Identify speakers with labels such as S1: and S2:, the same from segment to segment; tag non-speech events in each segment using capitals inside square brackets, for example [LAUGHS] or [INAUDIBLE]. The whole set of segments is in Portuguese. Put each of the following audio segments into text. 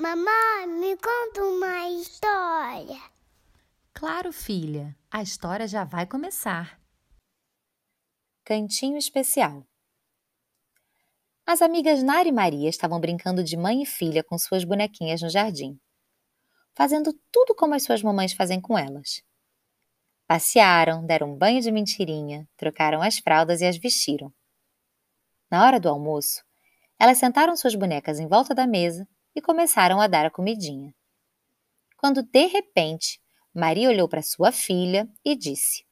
S1: Mamãe, me conta uma história.
S2: Claro, filha, a história já vai começar.
S3: Cantinho Especial As amigas Nara e Maria estavam brincando de mãe e filha com suas bonequinhas no jardim, fazendo tudo como as suas mamães fazem com elas. Passearam, deram um banho de mentirinha, trocaram as fraldas e as vestiram. Na hora do almoço, elas sentaram suas bonecas em volta da mesa começaram a dar a comidinha. Quando de repente Maria olhou para sua filha e disse: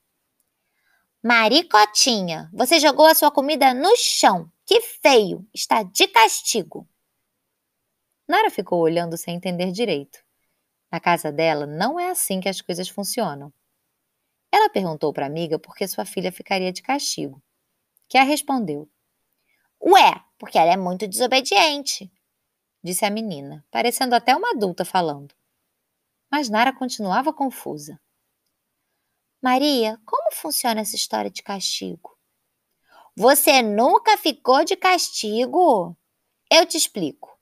S3: Maricotinha, você jogou a sua comida no chão. Que feio! Está de castigo. Nara ficou olhando sem entender direito. Na casa dela não é assim que as coisas funcionam. Ela perguntou para a amiga por que sua filha ficaria de castigo. Que a respondeu: Ué, porque ela é muito desobediente, disse a menina, parecendo até uma adulta falando. Mas Nara continuava confusa. Maria, como funciona essa história de castigo? Você nunca ficou de castigo? Eu te explico.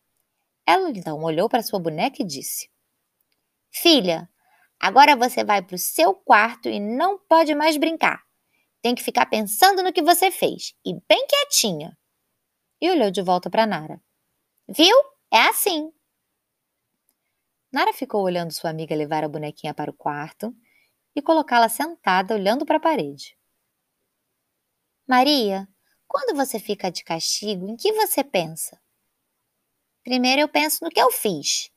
S3: Ela então olhou para sua boneca e disse: Filha, agora você vai para o seu quarto e não pode mais brincar. Tem que ficar pensando no que você fez e bem quietinha. E olhou de volta para Nara. Viu? É assim. Nara ficou olhando sua amiga levar a bonequinha para o quarto e colocá-la sentada olhando para a parede. Maria, quando você fica de castigo, em que você pensa? Primeiro eu penso no que eu fiz.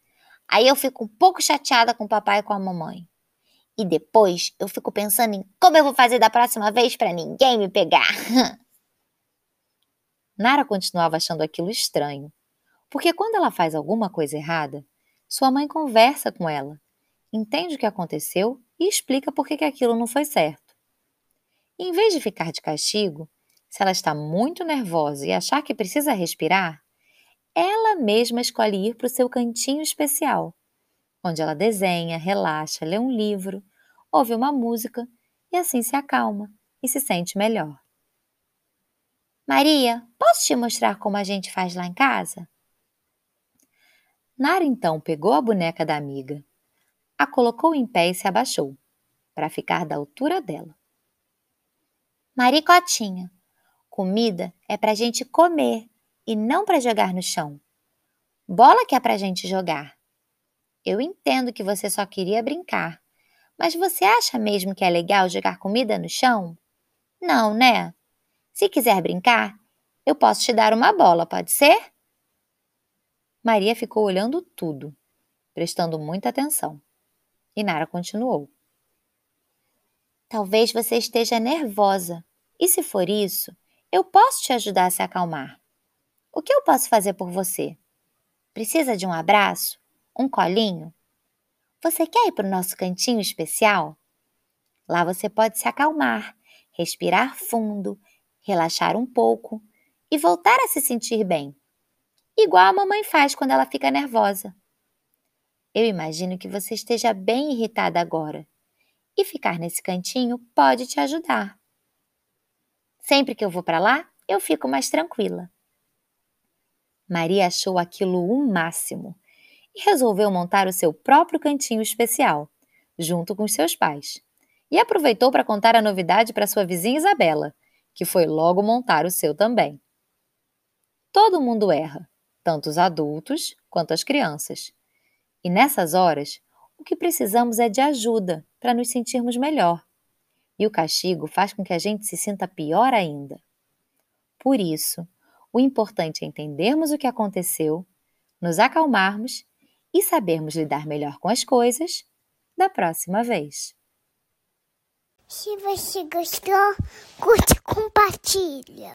S3: Aí eu fico um pouco chateada com o papai e com a mamãe. E depois eu fico pensando em como eu vou fazer da próxima vez para ninguém me pegar. [LAUGHS] Nara continuava achando aquilo estranho, porque quando ela faz alguma coisa errada, sua mãe conversa com ela, entende o que aconteceu e explica por que aquilo não foi certo. E, em vez de ficar de castigo, se ela está muito nervosa e achar que precisa respirar, ela mesma escolhe ir para o seu cantinho especial, onde ela desenha, relaxa, lê um livro, ouve uma música e assim se acalma e se sente melhor. Maria, posso te mostrar como a gente faz lá em casa? Nara então pegou a boneca da amiga, a colocou em pé e se abaixou, para ficar da altura dela. Maricotinha, comida é para gente comer e não para jogar no chão. Bola que é para gente jogar. Eu entendo que você só queria brincar, mas você acha mesmo que é legal jogar comida no chão? Não, né? Se quiser brincar, eu posso te dar uma bola, pode ser? Maria ficou olhando tudo, prestando muita atenção. E Nara continuou. Talvez você esteja nervosa. E se for isso, eu posso te ajudar a se acalmar. O que eu posso fazer por você? Precisa de um abraço? Um colinho? Você quer ir para o nosso cantinho especial? Lá você pode se acalmar, respirar fundo, relaxar um pouco e voltar a se sentir bem igual a mamãe faz quando ela fica nervosa. Eu imagino que você esteja bem irritada agora, e ficar nesse cantinho pode te ajudar. Sempre que eu vou para lá, eu fico mais tranquila. Maria achou aquilo o máximo e resolveu montar o seu próprio cantinho especial, junto com seus pais. E aproveitou para contar a novidade para sua vizinha Isabela, que foi logo montar o seu também. Todo mundo erra, tanto os adultos quanto as crianças. E nessas horas, o que precisamos é de ajuda para nos sentirmos melhor. E o castigo faz com que a gente se sinta pior ainda. Por isso, o importante é entendermos o que aconteceu, nos acalmarmos e sabermos lidar melhor com as coisas da próxima vez.
S1: Se você gostou, curte e compartilha.